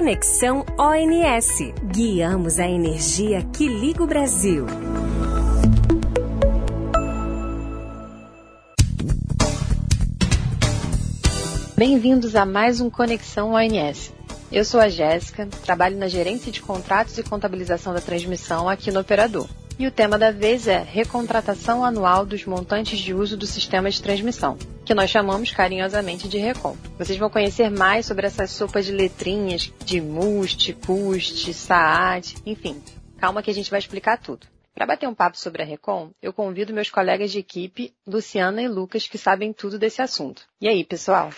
Conexão ONS. Guiamos a energia que liga o Brasil. Bem-vindos a mais um Conexão ONS. Eu sou a Jéssica, trabalho na gerência de contratos e contabilização da transmissão aqui no Operador. E o tema da vez é recontratação anual dos montantes de uso do sistema de transmissão, que nós chamamos carinhosamente de RECOM. Vocês vão conhecer mais sobre essas sopas de letrinhas de MUST, CUST, SAAD, enfim. Calma que a gente vai explicar tudo. Para bater um papo sobre a Recom, eu convido meus colegas de equipe, Luciana e Lucas, que sabem tudo desse assunto. E aí, pessoal?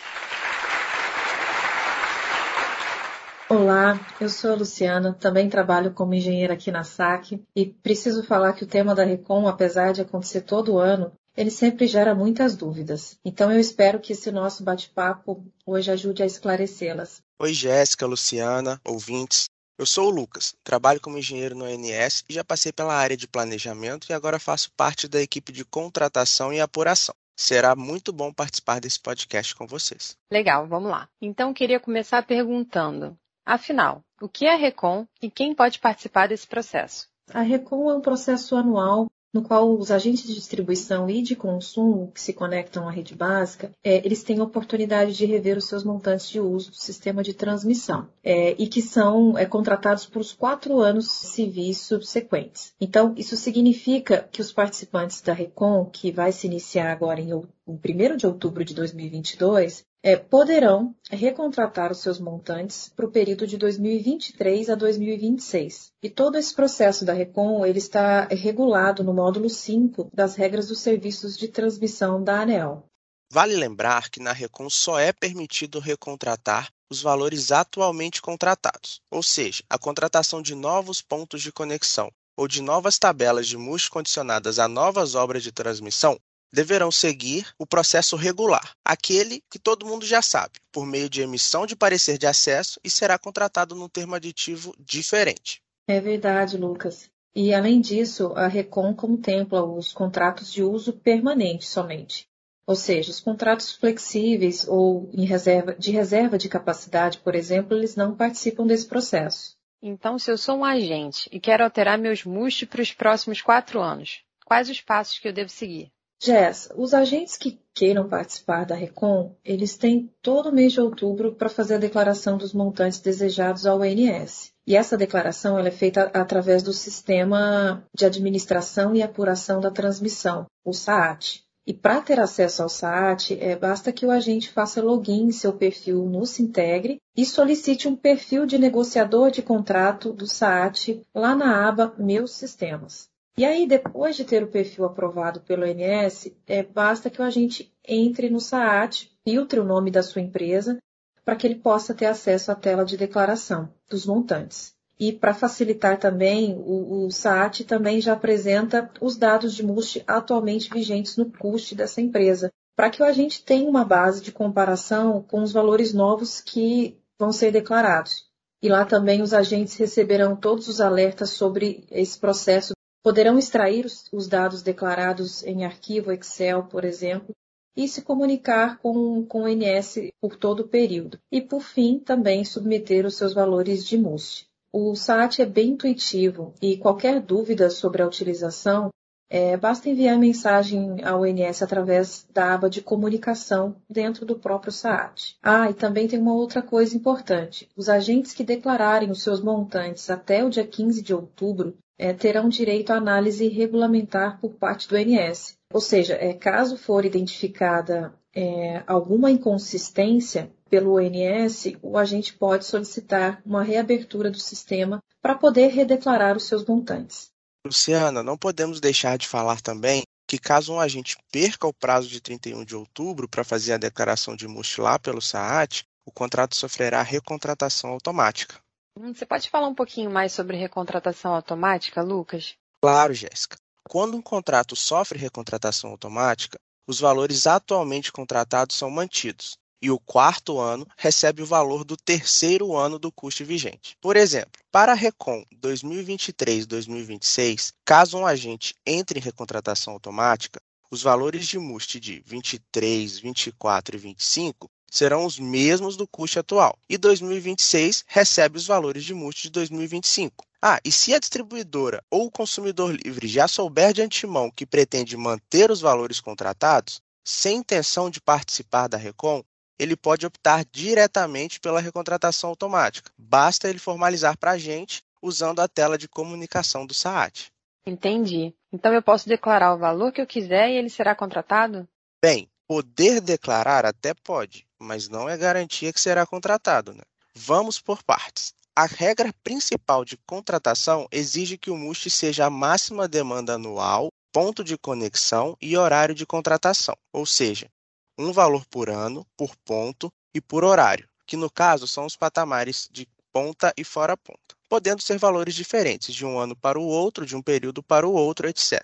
Olá, eu sou a Luciana, também trabalho como engenheira aqui na SAC e preciso falar que o tema da Recom, apesar de acontecer todo ano, ele sempre gera muitas dúvidas. Então eu espero que esse nosso bate-papo hoje ajude a esclarecê-las. Oi, Jéssica, Luciana, ouvintes. Eu sou o Lucas, trabalho como engenheiro no ONS e já passei pela área de planejamento e agora faço parte da equipe de contratação e apuração. Será muito bom participar desse podcast com vocês. Legal, vamos lá. Então queria começar perguntando: Afinal, o que é a RECOM e quem pode participar desse processo? A RECOM é um processo anual no qual os agentes de distribuição e de consumo que se conectam à rede básica, é, eles têm a oportunidade de rever os seus montantes de uso do sistema de transmissão é, e que são é, contratados por os quatro anos civis subsequentes. Então, isso significa que os participantes da RECOM, que vai se iniciar agora em 1 de outubro de 2022, é, poderão recontratar os seus montantes para o período de 2023 a 2026. E todo esse processo da Recon ele está regulado no módulo 5 das regras dos serviços de transmissão da ANEL. Vale lembrar que na Recon só é permitido recontratar os valores atualmente contratados, ou seja, a contratação de novos pontos de conexão ou de novas tabelas de MUS condicionadas a novas obras de transmissão deverão seguir o processo regular, aquele que todo mundo já sabe, por meio de emissão de parecer de acesso e será contratado num termo aditivo diferente. É verdade, Lucas. E, além disso, a RECOM contempla os contratos de uso permanente somente. Ou seja, os contratos flexíveis ou reserva, de reserva de capacidade, por exemplo, eles não participam desse processo. Então, se eu sou um agente e quero alterar meus MUST para os próximos quatro anos, quais os passos que eu devo seguir? Jess, os agentes que queiram participar da Recom, eles têm todo mês de outubro para fazer a declaração dos montantes desejados ao ONS. E essa declaração é feita através do Sistema de Administração e Apuração da Transmissão, o SAAT. E para ter acesso ao SAAT, é, basta que o agente faça login em seu perfil no Sintegre e solicite um perfil de negociador de contrato do SAAT lá na aba Meus Sistemas. E aí, depois de ter o perfil aprovado pelo ONS, é, basta que o agente entre no SAAT, filtre o nome da sua empresa, para que ele possa ter acesso à tela de declaração dos montantes. E para facilitar também, o, o, SAAT também já apresenta os dados de MUST atualmente vigentes no CUST dessa empresa, para que o agente tenha uma base de comparação com os valores novos que vão ser declarados. E lá também os agentes receberão todos os alertas sobre esse processo Poderão extrair os dados declarados em arquivo Excel, por exemplo, e se comunicar com, com o NS por todo o período. E, por fim, também submeter os seus valores de MUST. O SAT é bem intuitivo e qualquer dúvida sobre a utilização, é, basta enviar mensagem ao ONS através da aba de comunicação dentro do próprio SAT. Ah, e também tem uma outra coisa importante. Os agentes que declararem os seus montantes até o dia 15 de outubro é, terão direito à análise regulamentar por parte do INS. Ou seja, é, caso for identificada é, alguma inconsistência pelo ONS, o agente pode solicitar uma reabertura do sistema para poder redeclarar os seus montantes. Luciana, não podemos deixar de falar também que caso um agente perca o prazo de 31 de outubro para fazer a declaração de MUST lá pelo SAAT, o contrato sofrerá recontratação automática. Hum, você pode falar um pouquinho mais sobre recontratação automática, Lucas? Claro, Jéssica. Quando um contrato sofre recontratação automática, os valores atualmente contratados são mantidos e o quarto ano recebe o valor do terceiro ano do custo vigente. Por exemplo, para a Recon 2023-2026, caso um agente entre em recontratação automática, os valores de MUST de 23, 24 e 25 serão os mesmos do custo atual, e 2026 recebe os valores de MUST de 2025. Ah, e se a distribuidora ou o consumidor livre já souber de antemão que pretende manter os valores contratados, sem intenção de participar da Recon, ele pode optar diretamente pela recontratação automática. Basta ele formalizar para a gente usando a tela de comunicação do SAAT. Entendi. Então eu posso declarar o valor que eu quiser e ele será contratado? Bem, poder declarar até pode, mas não é garantia que será contratado. Né? Vamos por partes. A regra principal de contratação exige que o MUST seja a máxima demanda anual, ponto de conexão e horário de contratação, ou seja, um valor por ano, por ponto e por horário, que no caso são os patamares de ponta e fora ponta, podendo ser valores diferentes de um ano para o outro, de um período para o outro, etc.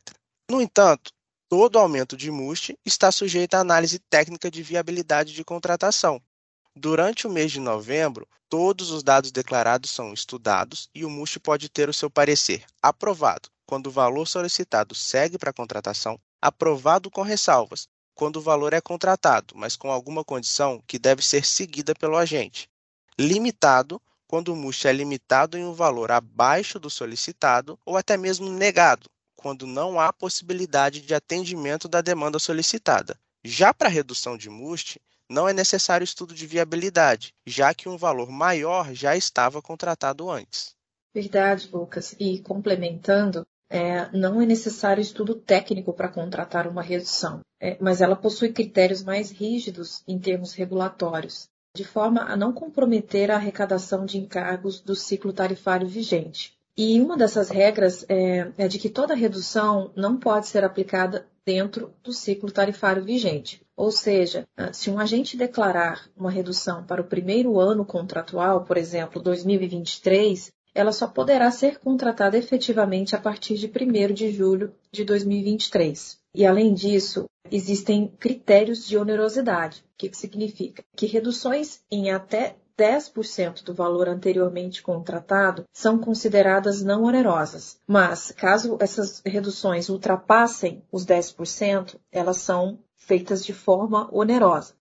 No entanto, todo aumento de MUST está sujeito à análise técnica de viabilidade de contratação. Durante o mês de novembro, todos os dados declarados são estudados e o MUST pode ter o seu parecer aprovado. Quando o valor solicitado segue para a contratação, aprovado com ressalvas. Quando o valor é contratado, mas com alguma condição que deve ser seguida pelo agente, limitado quando o MUST é limitado em um valor abaixo do solicitado ou até mesmo negado, quando não há possibilidade de atendimento da demanda solicitada. Já para redução de MUST, não é necessário estudo de viabilidade, já que um valor maior já estava contratado antes. Verdade, Lucas. E complementando, é, não é necessário estudo técnico para contratar uma redução, é, mas ela possui critérios mais rígidos em termos regulatórios de forma a não comprometer a arrecadação de encargos do ciclo tarifário vigente. E uma dessas regras é, é de que toda redução não pode ser aplicada dentro do ciclo tarifário vigente. Ou seja, ah, se um agente declarar uma redução para o primeiro ano contratual, por exemplo, 2023, ela só poderá ser contratada efetivamente a partir de 1 de julho de 2023. E, além disso, existem critérios de onerosidade. O que, que significa? Que reduções em até 10% do valor anteriormente contratado são consideradas não onerosas. Mas, caso essas reduções ultrapassem os 10%, elas são feitas de forma onerosa.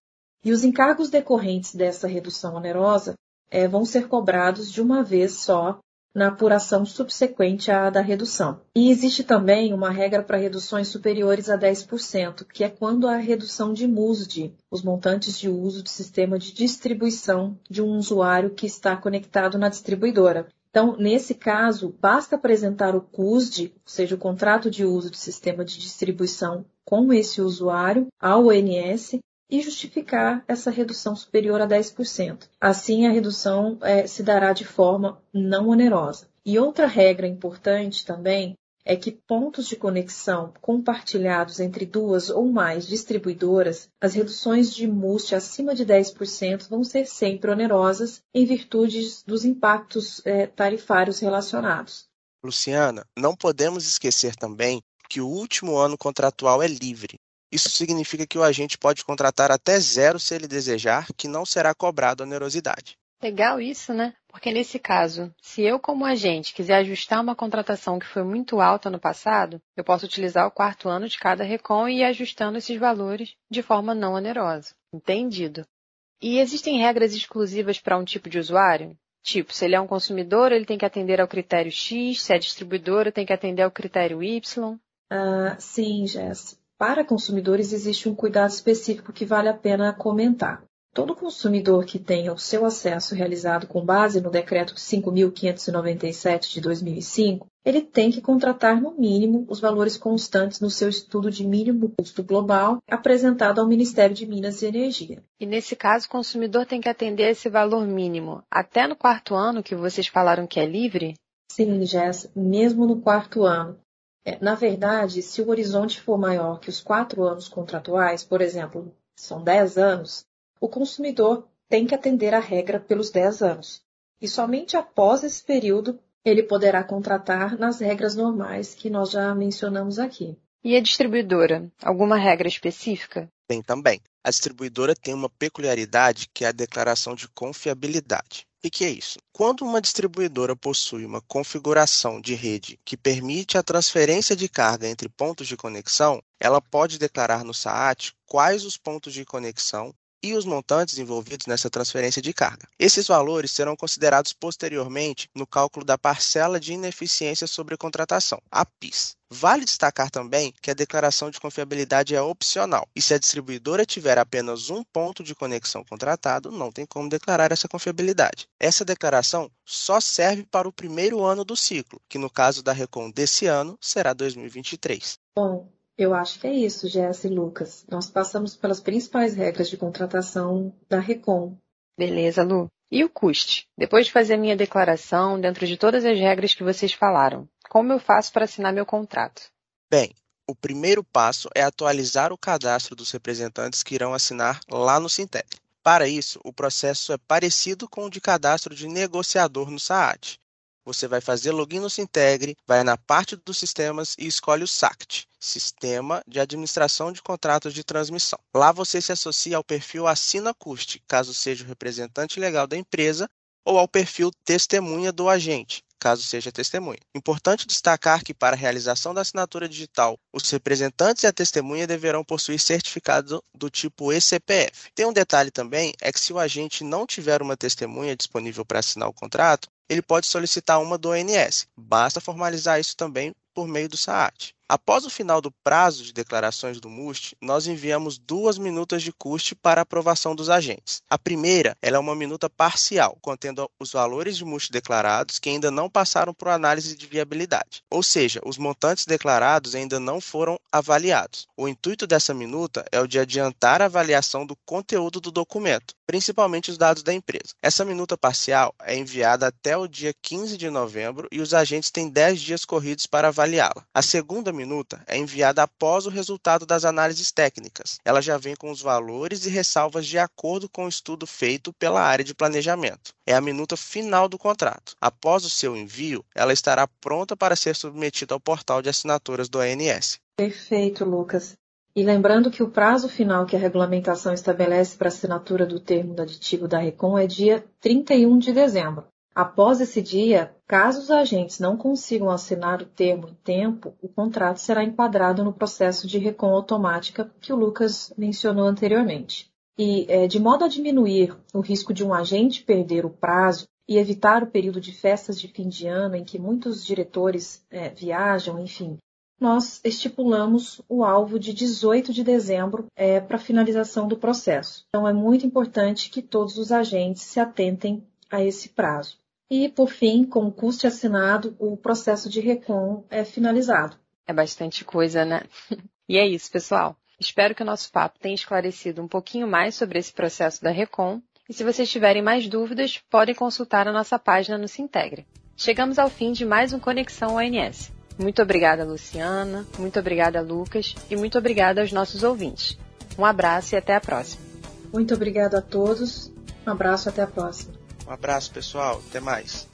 E os encargos decorrentes dessa redução onerosa é, vão ser cobrados de uma vez só na apuração subsequente à da redução. E existe também uma regra para reduções superiores a 10%, que é quando a redução de MUSD, os montantes de uso do sistema de distribuição de um usuário que está conectado na distribuidora. Então, nesse caso, basta apresentar o CUSD, ou seja, o contrato de uso do sistema de distribuição com esse usuário, ao ONS, e justificar essa redução superior a 10%. Assim, a redução é, se dará de forma não onerosa. E outra regra importante também é que pontos de conexão compartilhados entre duas ou mais distribuidoras, as reduções de MUST acima de 10% vão ser sempre onerosas em virtude dos impactos é, tarifários relacionados. Luciana, não podemos esquecer também que o último ano contratual é livre, isso significa que o agente pode contratar até zero se ele desejar, que não será cobrado onerosidade. Legal isso, né? Porque nesse caso, se eu, como agente, quiser ajustar uma contratação que foi muito alta no passado, eu posso utilizar o quarto ano de cada RECOM e ir ajustando esses valores de forma não onerosa. Entendido. E existem regras exclusivas para um tipo de usuário? Tipo, se ele é um consumidor, ele tem que atender ao critério X, se é distribuidora, tem que atender ao critério Y? Ah, sim, Jess. Para consumidores, existe um cuidado específico que vale a pena comentar. Todo consumidor que tenha o seu acesso realizado com base no Decreto 5.597 de 2005, ele tem que contratar no mínimo os valores constantes no seu estudo de mínimo custo global apresentado ao Ministério de Minas e Energia. E nesse caso, o consumidor tem que atender esse valor mínimo até no quarto ano, que vocês falaram que é livre? Sim, Jess, mesmo no quarto ano. É, na verdade, se o horizonte for maior que os quatro anos contratuais, por exemplo, são dez anos, o consumidor tem que atender à regra pelos dez anos. E somente após esse período ele poderá contratar nas regras normais que nós já mencionamos aqui. E a distribuidora? Alguma regra específica? Tem também. A distribuidora tem uma peculiaridade que é a declaração de confiabilidade. O que é isso? Quando uma distribuidora possui uma configuração de rede que permite a transferência de carga entre pontos de conexão, ela pode declarar no SAAT quais os pontos de conexão e os montantes envolvidos nessa transferência de carga. Esses valores serão considerados posteriormente no cálculo da parcela de ineficiência sobre contratação, a PIS. Vale destacar também que a declaração de confiabilidade é opcional e se a distribuidora tiver apenas um ponto de conexão contratado, não tem como declarar essa confiabilidade. Essa declaração só serve para o primeiro ano do ciclo, que no caso da Recon desse ano será 2023. Bom, eu acho que é isso, Jess e Lucas. Nós passamos pelas principais regras de contratação da Recom. Beleza, Lu. E o custe? Depois de fazer a minha declaração, dentro de todas as regras que vocês falaram, como eu faço para assinar meu contrato? Bem, o primeiro passo é atualizar o cadastro dos representantes que irão assinar lá no Sintec. Para isso, o processo é parecido com o de cadastro de negociador no SAAD. Você vai fazer login no Sintegre, vai na parte dos sistemas e escolhe o SACT, Sistema de Administração de Contratos de Transmissão. Lá você se associa ao perfil Assina Custe, caso seja o representante legal da empresa, ou ao perfil Testemunha do agente, caso seja testemunha. Importante destacar que, para a realização da assinatura digital, os representantes e a testemunha deverão possuir certificado do tipo ECPF. Tem um detalhe também, é que se o agente não tiver uma testemunha disponível para assinar o contrato, ele pode solicitar uma do ONS. Basta formalizar isso também por meio do SAAT. Após o final do prazo de declarações do MUST, nós enviamos duas minutas de custe para aprovação dos agentes. A primeira é uma minuta parcial, contendo os valores de MUST declarados que ainda não passaram por análise de viabilidade, ou seja, os montantes declarados ainda não foram avaliados. O intuito dessa minuta é o de adiantar a avaliação do conteúdo do documento, principalmente os dados da empresa. Essa minuta parcial é enviada até o dia 15 de novembro e os agentes têm 10 dias corridos para avaliá-la. A segunda minuta é enviada após o resultado das análises técnicas. Ela já vem com os valores e ressalvas de acordo com o estudo feito pela área de planejamento. É a minuta final do contrato. Após o seu envio, ela estará pronta para ser submetida ao portal de assinaturas do ANS. Perfeito, Lucas. E lembrando que o prazo final que a regulamentação estabelece para assinatura do termo aditivo da RECOM é dia 31 de dezembro. Após esse dia, caso os agentes não consigam assinar o termo em tempo, o contrato será enquadrado no processo de recon automática que o Lucas mencionou anteriormente. E, é, de modo a diminuir o risco de um agente perder o prazo e evitar o período de festas de fim de ano em que muitos diretores é, viajam, enfim, nós estipulamos o alvo de 18 de dezembro é, para finalização do processo. Então, é muito importante que todos os agentes se atentem a esse prazo. E, por fim, com o custo assinado, o processo de recon é finalizado. É bastante coisa, né? e é isso, pessoal. Espero que o nosso papo tenha esclarecido um pouquinho mais sobre esse processo da Recon. E se vocês tiverem mais dúvidas, podem consultar a nossa página no Sintegre. Chegamos ao fim de mais um Conexão ONS. Muito obrigada, Luciana, muito obrigada, Lucas, e muito obrigada aos nossos ouvintes. Um abraço e até a próxima. Muito obrigada a todos. Um abraço e até a próxima. Um abraço, pessoal. Até mais.